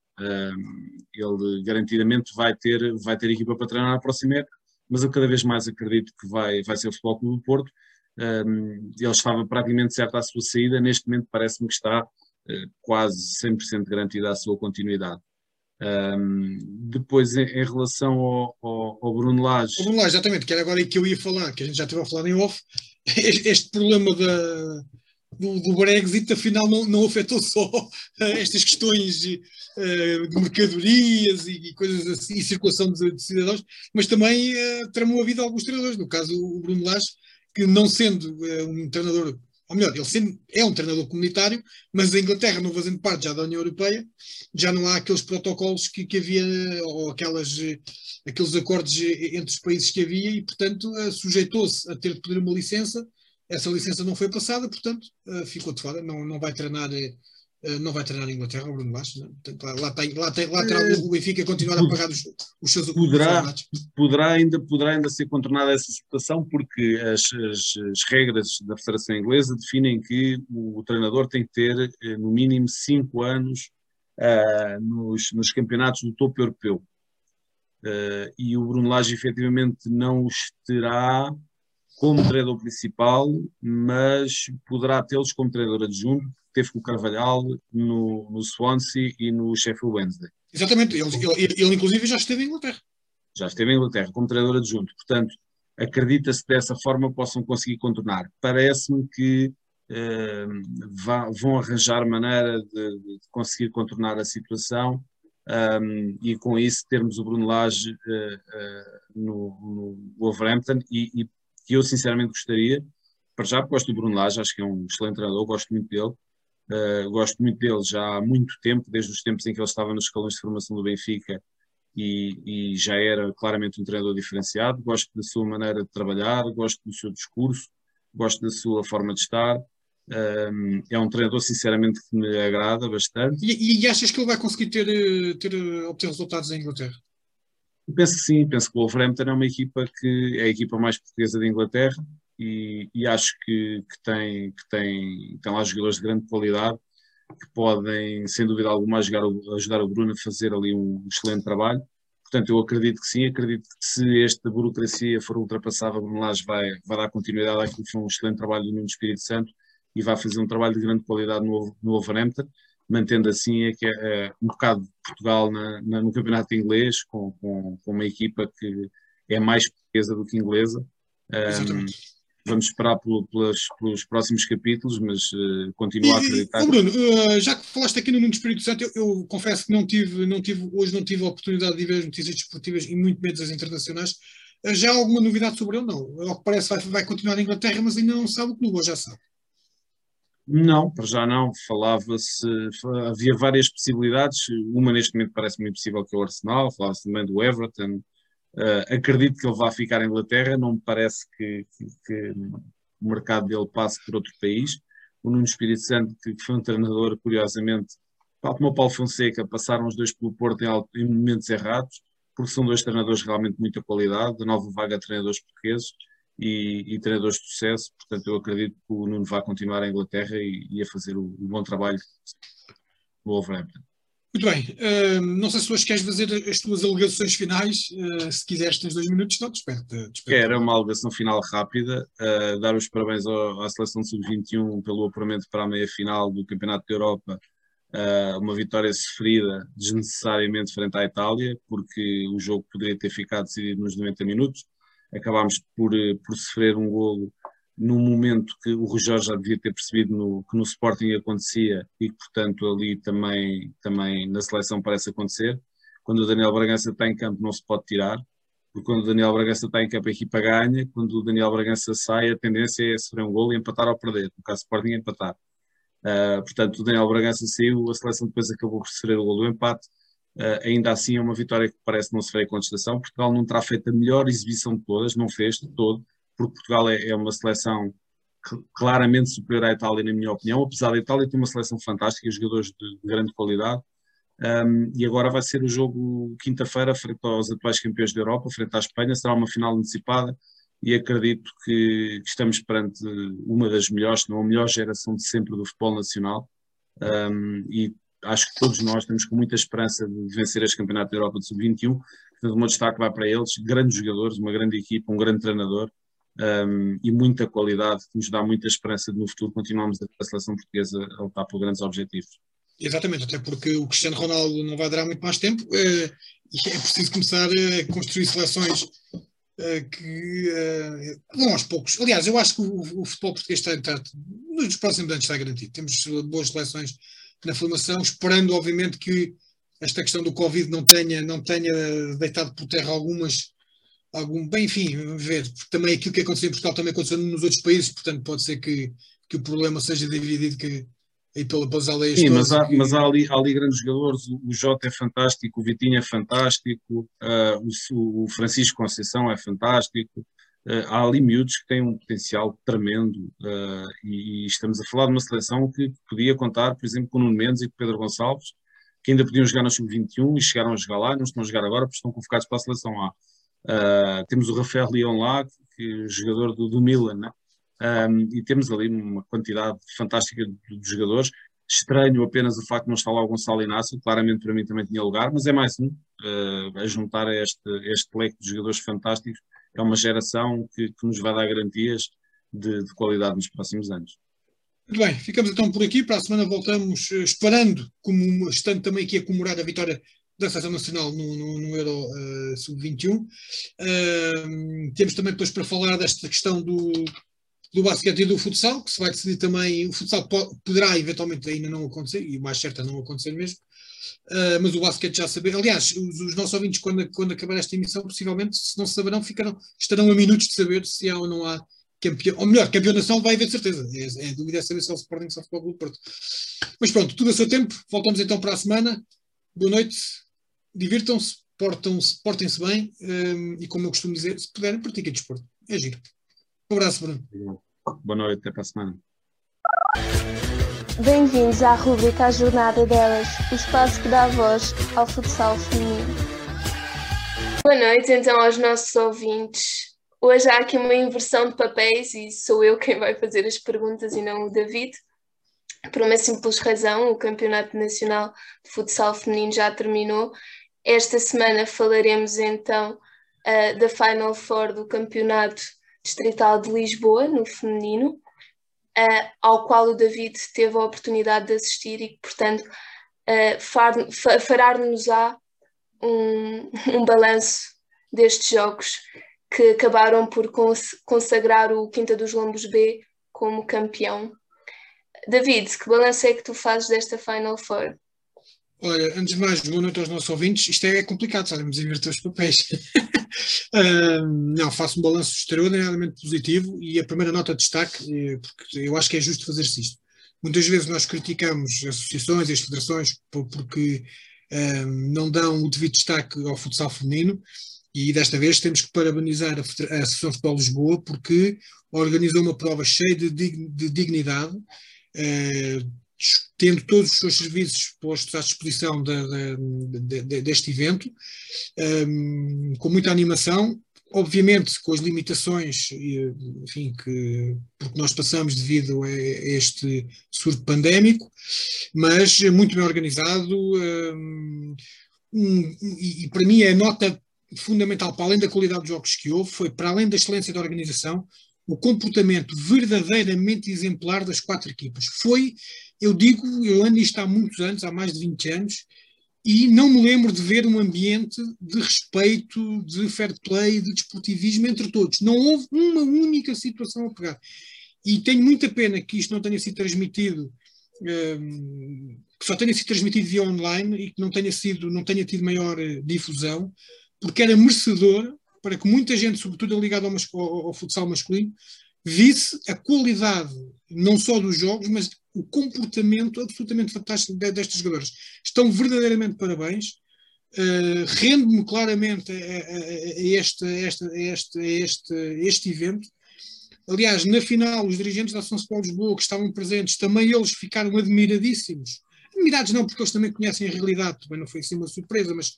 ele garantidamente vai ter, vai ter equipa para treinar na próxima época, mas eu cada vez mais acredito que vai, vai ser o Futebol Clube do Porto. Ele estava praticamente certo à sua saída, neste momento parece-me que está uh, quase 100% garantida a sua continuidade. Um, depois, em, em relação ao, ao, ao, Bruno Lage. O Bruno Lage, exatamente, que era agora que eu ia falar, que a gente já esteve a falar em off, este problema da, do, do Brexit, afinal, não, não afetou só uh, estas questões de, uh, de mercadorias e, e, coisas assim, e circulação de, de cidadãos, mas também uh, tramou a vida a alguns treinadores. No caso, o Bruno Lage, que não sendo um treinador, ou melhor, ele sendo, é um treinador comunitário, mas a Inglaterra não fazendo parte já da União Europeia, já não há aqueles protocolos que, que havia, ou aquelas, aqueles acordos entre os países que havia, e portanto sujeitou-se a ter de pedir uma licença essa licença não foi passada, portanto, ficou de fora, não, não vai treinar. Uh, não vai treinar a Inglaterra, o Bruno. Né? Portanto, lá, lá, tem, lá, tem, lá terá o Benfica continuar a pagar os, os seus poderá, poderá ainda Poderá ainda ser contornada essa situação, porque as, as, as, regras da Federação Inglesa definem que o, treinador tem que ter no mínimo 5 anos uh, nos, nos campeonatos do topo europeu. Uh, e o Bruno Lage efetivamente não os terá como treinador principal, mas poderá tê-los como treinador adjunto, teve com o Carvalhal no, no Swansea e no Sheffield Wednesday. Exatamente, ele, ele, ele, inclusive já esteve em Inglaterra. Já esteve em Inglaterra como treinador adjunto, portanto, acredita-se dessa forma possam conseguir contornar. Parece-me que uh, vá, vão arranjar maneira de, de, conseguir contornar a situação um, e com isso termos o Bruno Lage uh, uh, no, no Wolverhampton e, e que eu sinceramente gostaria, para já gosto do Bruno Lage, acho que é um excelente treinador, gosto muito dele, uh, gosto muito dele já há muito tempo, desde os tempos em que ele estava nos escalões de formação do Benfica e, e, já era claramente um treinador diferenciado, gosto da sua maneira de trabalhar, gosto do seu discurso, gosto da sua forma de estar, um, é um treinador, sinceramente, que me agrada bastante. E, e achas que ele vai conseguir ter, eh, ter, eh, obter resultados em Inglaterra? Penso que sim, penso que o Wolverhampton é uma equipa que é a equipa mais portuguesa da Inglaterra e, e acho que, que, tem, que tem, tem lá jogadores de grande qualidade que podem, sem dúvida alguma, ajudar, ajudar o Bruno a fazer ali um excelente trabalho. Portanto, eu acredito que sim, acredito que se esta burocracia for ultrapassada, Bruno Lage vai, vai dar continuidade àquilo que foi um excelente trabalho do Nuno Espírito Santo e vai fazer um trabalho de grande qualidade no, no Wolverhampton, mantendo assim é que é, é um bocado de Portugal na, na, no campeonato inglês, com, com, com, uma equipa que é mais portuguesa do que inglesa. Um, vamos esperar pelo, pelos, pelos, próximos capítulos, mas uh, continuo e, a acreditar. Bruno, uh, já que falaste aqui no Nuno Espírito Santo, eu, eu, confesso que não tive, não tive, hoje não tive a oportunidade de ver as notícias desportivas e muito menos as internacionais. Uh, já há alguma novidade sobre ele? Não. Ao que parece, vai, vai continuar na Inglaterra, mas ainda não sabe o clube, ou já sabe? Não, para já não. Falava-se, havia várias possibilidades. Uma neste momento parece muito possível que é o Arsenal, falava-se também do Everton. Uh, acredito que ele vá ficar em Inglaterra, não me parece que, que, que, o mercado dele passe por outro país. O Nuno Espírito Santo, que foi um treinador, curiosamente, tal como o Paulo Fonseca, passaram os dois pelo Porto em, em momentos errados, porque são dois treinadores realmente de muita qualidade, da nova vaga de treinadores portugueses e, e treinadores de sucesso, portanto eu acredito que o Nuno vai continuar em Inglaterra e, e a fazer o, o, bom trabalho no Wolverhampton. Muito bem, uh, não sei se hoje queres fazer as tuas alegações finais, uh, se quiseres tens dois minutos, não, desperta. desperta. Era uma alegação final rápida, uh, dar os parabéns ao, à seleção sub-21 pelo apuramento para a meia-final do Campeonato da Europa, uma vitória sofrida desnecessariamente frente à Itália, porque o jogo poderia ter ficado decidido nos 90 minutos, acabámos por, por sofrer um golo num momento que o Rogério já devia ter percebido no, que no Sporting acontecia e que, portanto, ali também, também na seleção parece acontecer. Quando o Daniel Bragança está em campo não se pode tirar, porque quando o Daniel Bragança está em campo a equipa ganha, quando o Daniel Bragança sai a tendência é sofrer um golo e empatar ou perder, no caso Sporting empatar. Uh, portanto, o Daniel Bragança saiu, a seleção depois acabou por sofrer o golo do empate, Uh, ainda assim é uma vitória que parece não sofrer contestação. Portugal não terá feito a melhor exibição de todas, não fez de todo, porque Portugal é, é uma seleção claramente superior à Itália, na minha opinião, apesar da Itália ter uma seleção fantástica, jogadores de, de grande qualidade. Um, e agora vai ser o jogo quinta-feira, frente aos atuais campeões da Europa, frente à Espanha. Será uma final antecipada e acredito que, que estamos perante uma das melhores, não a melhor geração de sempre do futebol nacional. Um, e acho que todos nós temos com muita esperança de vencer este Campeonato da Europa de Sub-21. Portanto, o meu destaque vai para eles, grandes jogadores, uma grande equipa, um grande treinador um, e muita qualidade que nos dá muita esperança de no futuro continuarmos a seleção portuguesa a lutar por grandes objetivos. Exatamente, até porque o Cristiano Ronaldo não vai durar muito mais tempo é, e é preciso começar a construir seleções é, que vão aos poucos. Aliás, eu acho que o, o futebol português está, está, nos próximos anos está garantido. Temos boas seleções na formação, esperando obviamente que esta questão do Covid não tenha, não tenha deitado por terra algumas, algum, bem, enfim, ver, porque também aquilo que aconteceu em Portugal também aconteceu nos outros países, portanto pode ser que, que o problema seja dividido que, aí pela, pelas aldeias Sim, mas, há, que... mas há, ali, há ali grandes jogadores, o Jota é fantástico, o Vitinho é fantástico, uh, o, o Francisco Conceição é fantástico, Uh, há ali miúdos que têm um potencial tremendo uh, e, e, estamos a falar de uma seleção que podia contar, por exemplo, com o Nuno Mendes e com o Pedro Gonçalves, que ainda podiam jogar na Sub-21 e chegaram a jogar lá, não estão a jogar agora porque estão convocados para a seleção A. Uh, temos o Rafael Leão lá, que é jogador do, do Milan, né? um, e temos ali uma quantidade fantástica de, de, jogadores. Estranho apenas o facto de não estar lá o Gonçalo Inácio, claramente para mim também tinha lugar, mas é mais um a juntar a este, este leque de jogadores fantásticos é uma geração que, que nos vai dar garantias de, de qualidade nos próximos anos. Muito bem, ficamos então por aqui. Para a semana voltamos, eh, esperando, como estando também aqui a comemorar a vitória da Seleção Nacional no, no, no Euro uh, Sub-21. Uh, temos também depois para falar desta questão do, do basquete e do futsal, que se vai decidir também. O futsal po poderá eventualmente ainda não acontecer, e o mais certo é não acontecer mesmo. Uh, mas o basquete já saber. Aliás, os, os, nossos ouvintes, quando, quando acabar esta emissão, possivelmente, se não saberão, ficarão, estarão a minutos de saber se há ou não há campeão, ou melhor, campeão nacional vai haver certeza. É, é, dúvida é saber se é o Sporting ou o Futebol Clube Porto. Mas pronto, tudo a seu tempo. Voltamos então para a semana. Boa noite, divirtam-se, portem-se portem bem um, e, como eu costumo dizer, se puderem, pratiquem desporto. É giro. Um abraço, Bruno. Boa noite, até para a semana. Bem-vindos à rubrica A Jornada Delas, o espaço que dá voz ao futsal feminino. Boa noite, então, aos nossos ouvintes. Hoje há aqui uma inversão de papéis e sou eu quem vai fazer as perguntas e não o David. Por uma simples razão, o Campeonato Nacional de Futsal Feminino já terminou. Esta semana falaremos então uh, da Final Four do Campeonato Distrital de Lisboa, no feminino, uh, ao qual o David teve a oportunidade de assistir e portanto, uh, fará-nos-á um, um balanço destes jogos que acabaram por consagrar o Quinta dos Lombos B como campeão. David, que balanço é que tu fazes desta Final Four? Olha, antes de mais, boa noite aos nossos ouvintes. Isto é complicado, sabemos inverter os papéis. uh, não, faço um balanço extraordinariamente positivo e a primeira nota de destaque, eh, porque eu acho que é justo fazer-se isto. Muitas vezes nós criticamos as associações e as federações porque uh, não dão o devido destaque ao futsal feminino e desta vez temos que parabenizar a, a Associação de Futebol Lisboa porque organizou uma prova cheia de, de dignidade, eh, tendo todos os seus serviços postos à disposição de, de, deste evento, eh, com muita animação, obviamente com as limitações enfim, que, porque nós passamos devido a este surto pandémico, mas muito bem organizado. Eh, um, e, para mim é nota fundamental, para além da qualidade dos jogos que houve, foi, para além da excelência da organização, o comportamento verdadeiramente exemplar das quatro equipas. Foi, eu digo, eu ando isto há muitos anos, há mais de 20 anos, e não me lembro de ver um ambiente de respeito, de fair play, de desportivismo entre todos. Não houve uma única situação a pegar. E tenho muita pena que isto não tenha sido transmitido, um, que só tenha sido transmitido via online e que não tenha, sido, não tenha tido maior uh, difusão, porque era merecedor para que muita gente, sobretudo ligada ao, ao, ao futsal masculino, visse a qualidade não só dos jogos, mas o comportamento absolutamente fantástico destes jogadores. Estão verdadeiramente parabéns. Uh, Rendo-me claramente a, a, a, este, a, este, a, este, a este, este evento. Aliás, na final, os dirigentes da São Paulo de Lisboa que estavam presentes, também eles ficaram admiradíssimos. Admirados não, porque eles também conhecem a realidade, também não foi assim uma surpresa, mas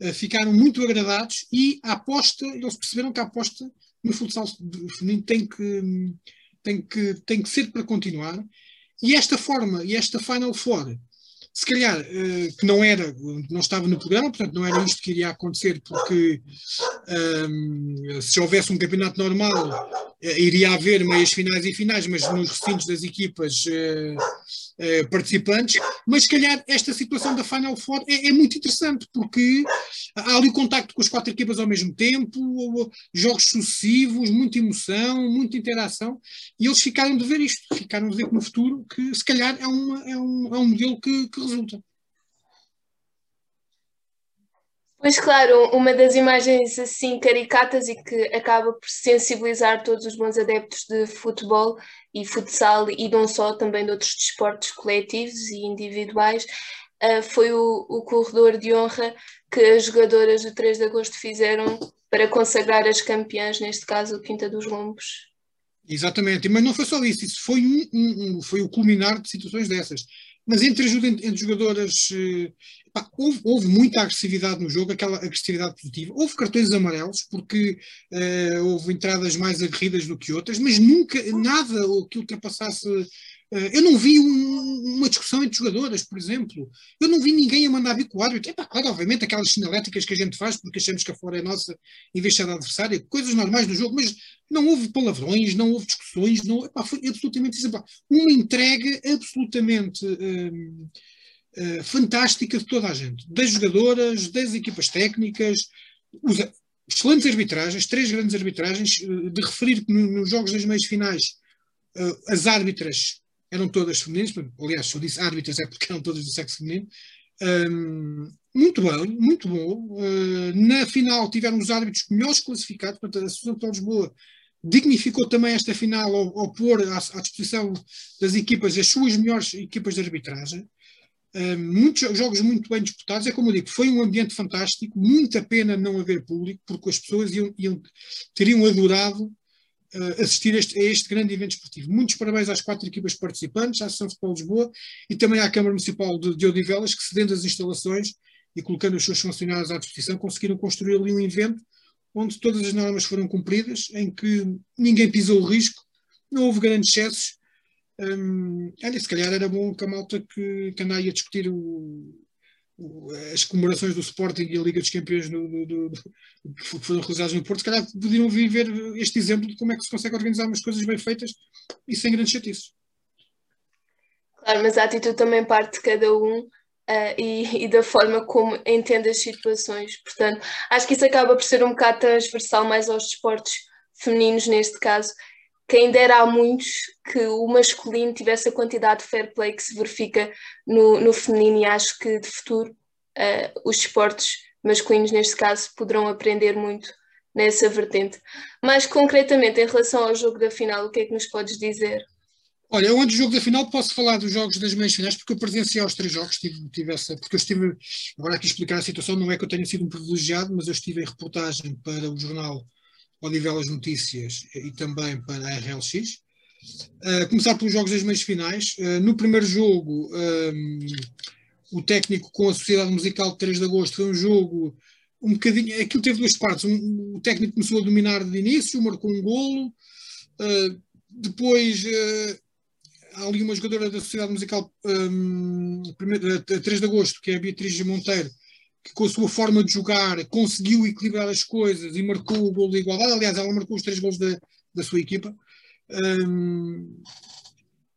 eh, ficaram muito agradados e a aposta, eles perceberam que a aposta no futsal feminino tem que, tem, que, tem que ser para continuar. E esta forma, e esta Final Four, se calhar uh, que não era, não estava no programa, portanto não era isto que iria acontecer, porque um, ehm, se houvesse um campeonato normal, iria haver meias finais e finais, mas nos recintos das equipas uh, eh, participantes, mas se calhar esta situação da Final Four é, é, muito interessante, porque há ali contacto com as quatro equipas ao mesmo tempo, jogos sucessivos, muita emoção, muita interação, e eles ficaram de ver isto, ficaram de ver no futuro que se calhar é, uma, é, um, é um modelo que, que resulta. Pois claro, uma das imagens assim caricatas e que acaba por sensibilizar todos os bons adeptos de futebol e futsal e não só, também de outros desportos coletivos e individuais, uh, foi o, o corredor de honra que as jogadoras do 3 de agosto fizeram para consagrar as campeãs, neste caso o Quinta dos Lombos. Exatamente, mas não foi só isso, isso foi, um, um, foi o culminar de situações dessas. Mas entre, entre jogadoras, eh, pá, houve, houve, muita agressividade no jogo, aquela agressividade positiva. Houve cartões amarelos, porque uh, houve entradas mais aguerridas do que outras, mas nunca, nada que ultrapassasse eu não vi um, uma discussão entre jogadoras, por exemplo. Eu não vi ninguém a mandar vir com o árbitro. Claro, obviamente, aquelas sinaléticas que a gente faz porque achamos que a fora é nossa em vez de ser da adversária, coisas normais do jogo, mas não houve palavrões, não houve discussões, não, foi absolutamente uma entrega absolutamente uh, uh, fantástica de toda a gente, das jogadoras, das equipas técnicas, os, excelentes arbitragens, três grandes arbitragens, de referir que nos jogos das meias finais as árbitras eram todas femininas, aliás, se eu disse árbitras é porque eram todas do sexo feminino. Um, muito bem, muito bom. Uh, na final tiveram os árbitros melhores classificados, portanto, a Associação de Lisboa dignificou também esta final ao, ao pôr à, à, disposição das equipas as suas melhores equipas de arbitragem. Uh, muitos jogos muito bem disputados. É como eu digo, foi um ambiente fantástico. Muita pena não haver público, porque as pessoas iam, iam, teriam adorado assistir a este, a este, grande evento esportivo. Muitos parabéns às quatro equipas participantes, à Associação de Futebol de Lisboa e também à Câmara Municipal de, de Odivelas, que cedendo as instalações e colocando os seus funcionários à disposição, conseguiram construir ali um evento onde todas as normas foram cumpridas, em que ninguém pisou o risco, não houve grandes excessos. Um, olha, se calhar era bom que a malta que, que anda aí a discutir o, as comemorações do Sporting e a Liga dos Campeões do, que foram realizadas no Porto, se calhar poderiam vir ver este exemplo de como é que se consegue organizar umas coisas bem feitas e sem grandes chatices. Claro, mas a atitude também parte de cada um Uh, e, e, da forma como entende as situações. Portanto, acho que isso acaba por ser um bocado transversal mais aos desportos femininos, neste caso, quem dera há muitos que o masculino tivesse a quantidade de fair play que se verifica no, no feminino e acho que de futuro uh, os esportes masculinos, neste caso, poderão aprender muito nessa vertente. Mais concretamente, em relação ao jogo da final, o que é que nos podes dizer? Olha, eu antes do jogo da final posso falar dos jogos das meias finais, porque eu presenciei aos três jogos, tive, tive essa, porque eu estive, agora aqui explicar a situação, não é que eu tenha sido um privilegiado, mas eu estive em reportagem para o jornal Odivelas Notícias e também para a RLX. Uh, começar pelos jogos das meias finais. Uh, no primeiro jogo, um, o técnico com a Sociedade Musical de 3 de Agosto foi um jogo um bocadinho. Aquilo teve duas partes. Um, o técnico começou a dominar de início, marcou um golo. Uh, depois há ali uma jogadora da Sociedade Musical um, 3 de Agosto, que é a Beatriz Monteiro, que com a sua forma de jogar conseguiu equilibrar as coisas e marcou o gol de igualdade. Aliás, ela marcou os três gols da, da sua equipa. Um,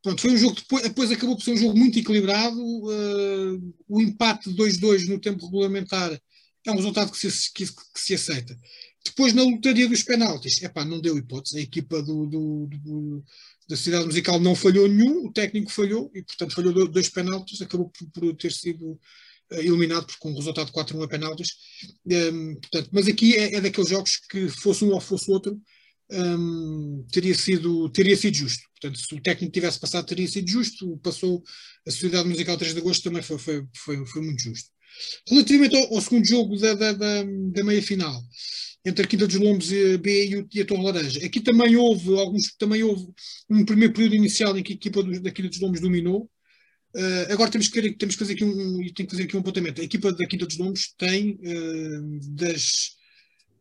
pronto, foi um jogo depois, depois acabou por ser um jogo muito equilibrado. Uh, o empate de 2-2 no tempo regulamentar é um resultado que se, que, que se aceita. Depois, na lotaria dos penaltis, epá, não deu hipótese. A equipa do, do, do, da Cidade Musical não falhou nenhum, o técnico falhou e, portanto, falhou dois penaltis. Acabou por, por ter sido eliminado com um resultado de 4-1 a penaltis. Um, portanto, mas aqui é, é, daqueles jogos que fosse um ou fosse outro, um, teria, sido, teria sido justo. Portanto, se o técnico tivesse passado, teria sido justo. Passou a Sociedade Musical 3 de Agosto, também foi, foi, foi, foi muito justo. Relativamente ao, ao segundo jogo da, da, da, da meia-final, entre a Quinta dos Lombos e a B e a Torre Laranja. Aqui também houve alguns, também houve um primeiro período inicial em que a equipa do, da Quinta dos Lombos dominou, Uh, agora temos que, temos que fazer aqui um, tenho que fazer aqui um apontamento. A equipa da Quinta dos Lombos tem uh, das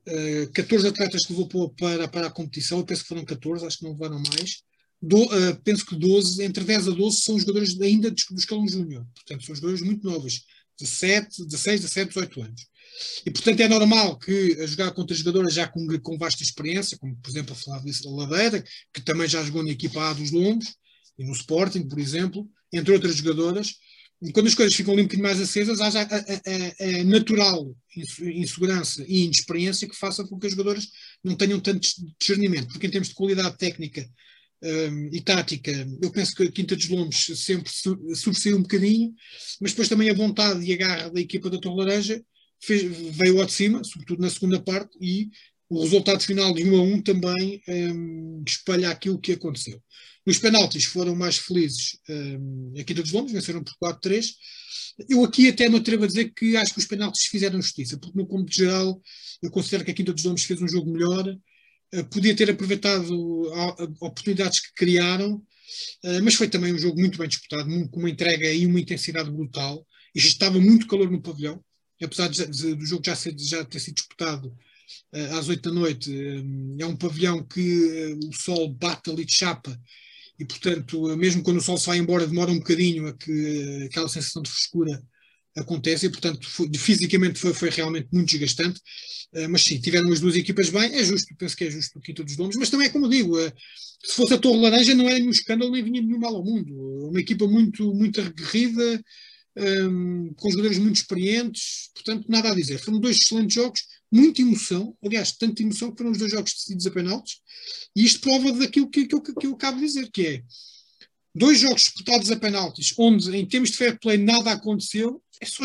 uh, eh, 14 atletas que levou para, para a competição, eu penso que foram 14, acho que não levaram mais. Do, penso que 12, entre 10 a 12 são jogadores ainda do escalão júnior, portanto são jogadores muito novos, 17, 16, 17, 18 anos. E portanto é normal que a jogar contra jogadoras já com, com vasta experiência, como por exemplo a Flávia Ladeira, que também já jogou na equipa A dos Lombos, e no Sporting, por exemplo, entre outras jogadoras, quando as coisas ficam ali um bocadinho mais acesas, há a, a, a, natural insegurança e inexperiência que faça com que as jogadoras não tenham tanto discernimento, porque em termos de qualidade técnica um, e tática, eu penso que a Quinta dos Lombos sempre sobressaiu um bocadinho, mas depois também a vontade e a garra da equipa da Torre Laranja fez, veio ao de cima, sobretudo na segunda parte, e o resultado final de 1 a 1 também um, espalha aquilo que aconteceu. Nos penaltis foram mais felizes um, a Quinta dos Lombos, venceram por 4-3. Eu aqui até me atrevo a dizer que acho que os penaltis fizeram justiça, porque no cômputo geral eu considero que a Quinta dos Lombos fez um jogo melhor, uh, podia ter aproveitado a, a, oportunidades que criaram, uh, mas foi também um jogo muito bem disputado, com uma entrega e uma intensidade brutal, e já estava muito calor no pavilhão, apesar de, de, do jogo já, ser, já ter sido disputado uh, às 8 da noite, é um pavilhão que o sol bate ali de chapa e portanto, mesmo quando o sol se vai embora, demora um bocadinho a que aquela sensação de frescura acontece, e portanto, foi, fisicamente foi, foi realmente muito desgastante. Uh, mas sim, tiveram as duas equipas bem, é justo, penso que é justo o Quinta dos Domos, mas também é como digo, uh, se fosse a Torre Laranja não era nenhum escândalo, nem vinha nenhum mal ao mundo. Uma equipa muito, muito aguerrida, um, com jogadores muito experientes, portanto, nada a dizer. Foram dois excelentes jogos, muita emoção, aliás, tanta emoção que foram os dois jogos decididos a penaltis, e isto prova daquilo que, que, eu, que eu acabo de dizer, que é dois jogos disputados a penaltis, onde em termos de fair play nada aconteceu, é só.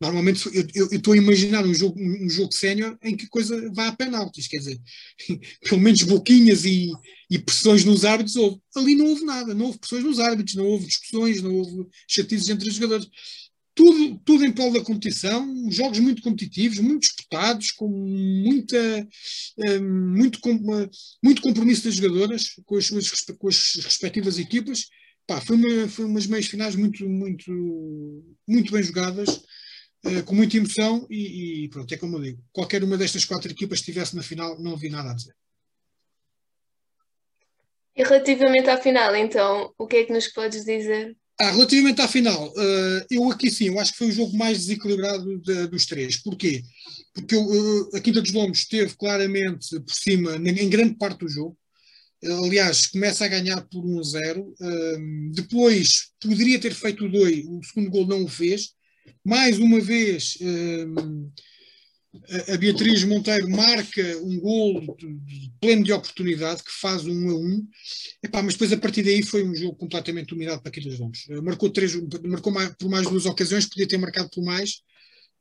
Normalmente eu estou a imaginar um jogo, um jogo sénior em que a coisa vai a penaltis, quer dizer, pelo menos boquinhas e, e pressões nos árbitros houve. Ali não houve nada, não houve pressões nos árbitros, não houve discussões, não houve chatices entre os jogadores. Tudo, tudo em prol da competição, jogos muito competitivos, muito disputados, com muita, um, muito, muito compromisso das jogadoras com as suas com as respectivas equipas. Pá, foi, uma, foi umas meias finais muito, muito, muito bem jogadas, uh, com muita emoção e, e, pronto, é como eu digo, qualquer uma destas quatro equipas estivesse na final, não havia nada a dizer. E relativamente à final, então, o que é que nos podes dizer? Ah, relativamente à final, uh, eu aqui sim, eu acho que foi o jogo mais desequilibrado de, dos três. Porquê? Porque uh, a Quinta dos Lombos esteve claramente por cima em grande parte do jogo. aliás, começa a ganhar por 1-0. Uh, depois poderia ter feito o 2, o segundo gol não o fez. Mais uma vez, a Beatriz Monteiro marca um gol pleno de oportunidade, que faz um a um, Epá, mas depois a partir daí foi um jogo completamente dominado para Quilas Lombos. Eh, marcou, três, marcou mais, por mais duas ocasiões, podia ter marcado por mais.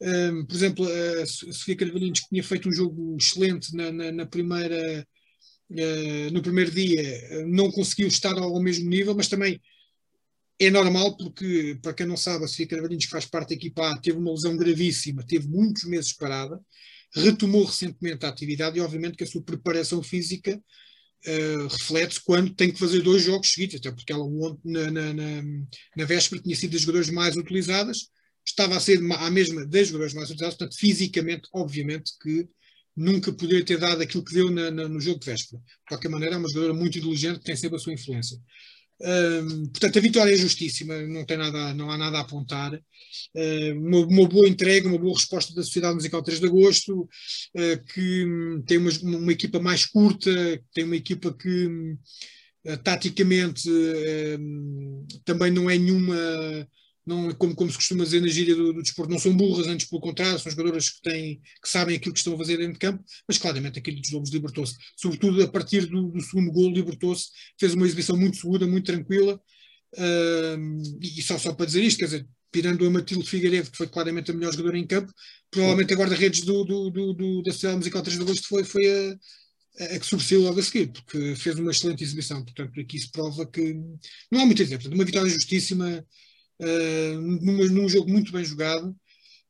Um, ehm, por exemplo, a Sofia Carvalhinhos, que tinha feito um jogo excelente na, na, na primeira, uh, no primeiro dia, eh, não conseguiu estar ao mesmo nível, mas também é normal porque, para quem não sabe, a Sofia Carvalhinhos, faz parte da equipa teve uma lesão gravíssima, teve muitos meses parada, retomou recentemente a atividade e, obviamente, que a sua preparação física uh, reflete-se quando tem que fazer dois jogos seguidos, até porque ela na, na, na, na véspera tinha sido das jogadoras mais utilizadas, estava a ser a mesma das jogadoras mais utilizadas, portanto, fisicamente, obviamente, que nunca poderia ter dado aquilo que deu na, na, no jogo de véspera. De qualquer maneira, é uma jogadora muito inteligente que tem sempre a sua influência portanto, a vitória é justíssima, não, tem nada, não há nada a apontar. Uma, uma, boa entrega, uma boa resposta da Sociedade Musical 3 de Agosto, uh, que um, tem uma, uma, equipa mais curta, tem uma equipa que um, taticamente também não é nenhuma não, como, como se costuma dizer na gíria do, do, desporto, não são burras, antes pelo contrário, são jogadoras que, têm, que sabem aquilo que estão a fazer dentro de campo, mas claramente aquele dos Lobos libertou-se, sobretudo a partir do, do segundo gol, libertou-se, fez uma exibição muito segura, muito tranquila, uh, e só, só para dizer isto, quer dizer, tirando a Matilde Figueiredo, que foi claramente a melhor jogadora em campo, provavelmente a guarda-redes do, do, do, do, da Sociedade Musical 3 de Agosto foi, foi a, a que sobressaiu logo a seguir, porque fez uma excelente exibição. Portanto, aqui se prova que não há muito a dizer. Portanto, uma vitória justíssima, uh, num, jogo muito bem jogado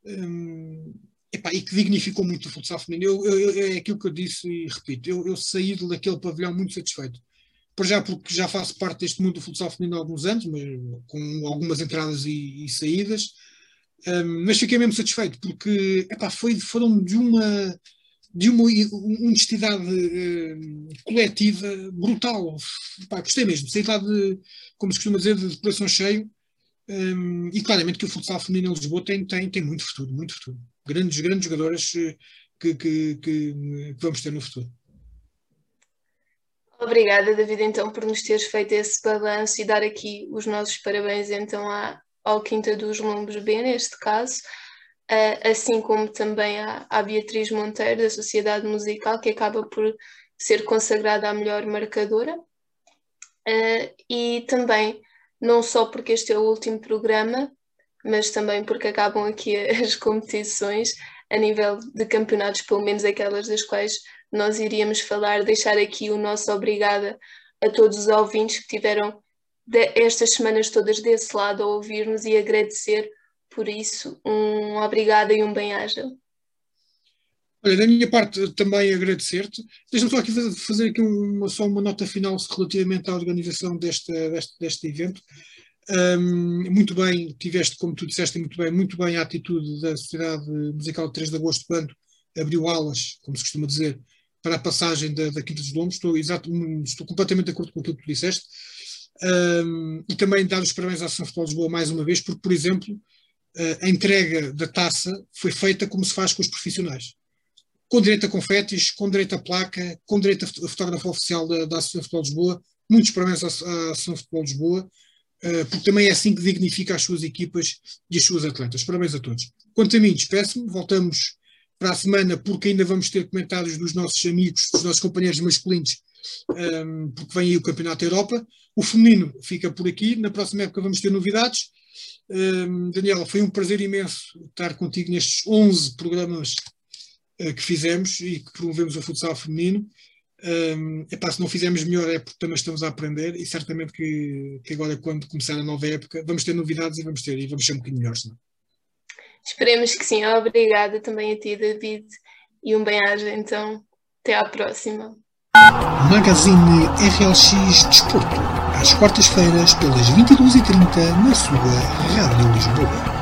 um, epá, e que dignificou muito o futsal feminino. Eu, eu, é aquilo que eu disse e repito, eu, eu saí daquele pavilhão muito satisfeito. Por já porque já faço parte deste mundo do futsal feminino há alguns anos, mas com algumas entradas e, e saídas, um, mas fiquei mesmo satisfeito porque epá, foi, foram de uma de uma honestidade uh, coletiva brutal. Gostei mesmo, saí lá de, como se costuma dizer, de coração cheio, um, e claramente que o futsal feminino em Lisboa tem, tem, tem muito futuro, muito futuro. Grandes, grandes jogadoras eh, que, que, que, vamos ter no futuro. Obrigada, David, então, por nos teres feito esse balanço e dar aqui os nossos parabéns, então, à, ao Quinta dos Lombos B, neste caso, assim como também à, à Beatriz Monteiro, da Sociedade Musical, que acaba por ser consagrada a melhor marcadora, uh, e também não só porque este é o último programa, mas também porque acabam aqui as competições a nível de campeonatos, pelo menos aquelas das quais nós iríamos falar, deixar aqui o nosso obrigada a todos os ouvintes que tiveram estas semanas todas desse lado a ouvir-nos e agradecer por isso. Um obrigada e um bem-aja. Olha, da minha parte também agradecer-te. Deixa-me só aqui fazer aqui uma, só uma nota final relativamente à organização deste, deste, deste evento. Um, muito bem, tiveste, como tu disseste muito bem, muito bem a atitude da Sociedade Musical de 3 de Agosto quando abriu aulas, como se costuma dizer, para a passagem da, da Quinta dos Lombos. Estou, exato, estou completamente de acordo com aquilo que tu disseste. Um, e também dar os parabéns à Associação Futebol de Lisboa mais uma vez, porque, por exemplo, a entrega da taça foi feita como se faz com os profissionais. Com direito a confetes, com direito a placa, com direito a fotógrafo oficial da, da Associação Futebol de Lisboa. Muitos parabéns à, Associação Futebol de Lisboa, uh, porque também é assim que dignifica as suas equipas e as suas atletas. Parabéns a todos. Quanto a mim, despeço-me. Voltamos para a semana, porque ainda vamos ter comentários dos nossos amigos, dos nossos companheiros masculinos, ehm, porque vem aí o Campeonato da Europa. O feminino fica por aqui. Na próxima época vamos ter novidades. Ehm, Daniela, foi um prazer imenso estar contigo nestes 11 programas que fizemos e que promovemos o futsal feminino. Um, epá, se não fizemos melhor é porque também estamos a aprender e certamente que, que agora, quando começar a nova época, vamos ter novidades e vamos ter e vamos ser um bocadinho melhores. Não? Esperemos que sim. Obrigada também a ti, David, e um bem-aja. Então, até à próxima. Magazine RLX Desporto, às quartas-feiras, pelas 22h30, na sua Rádio Lisboa.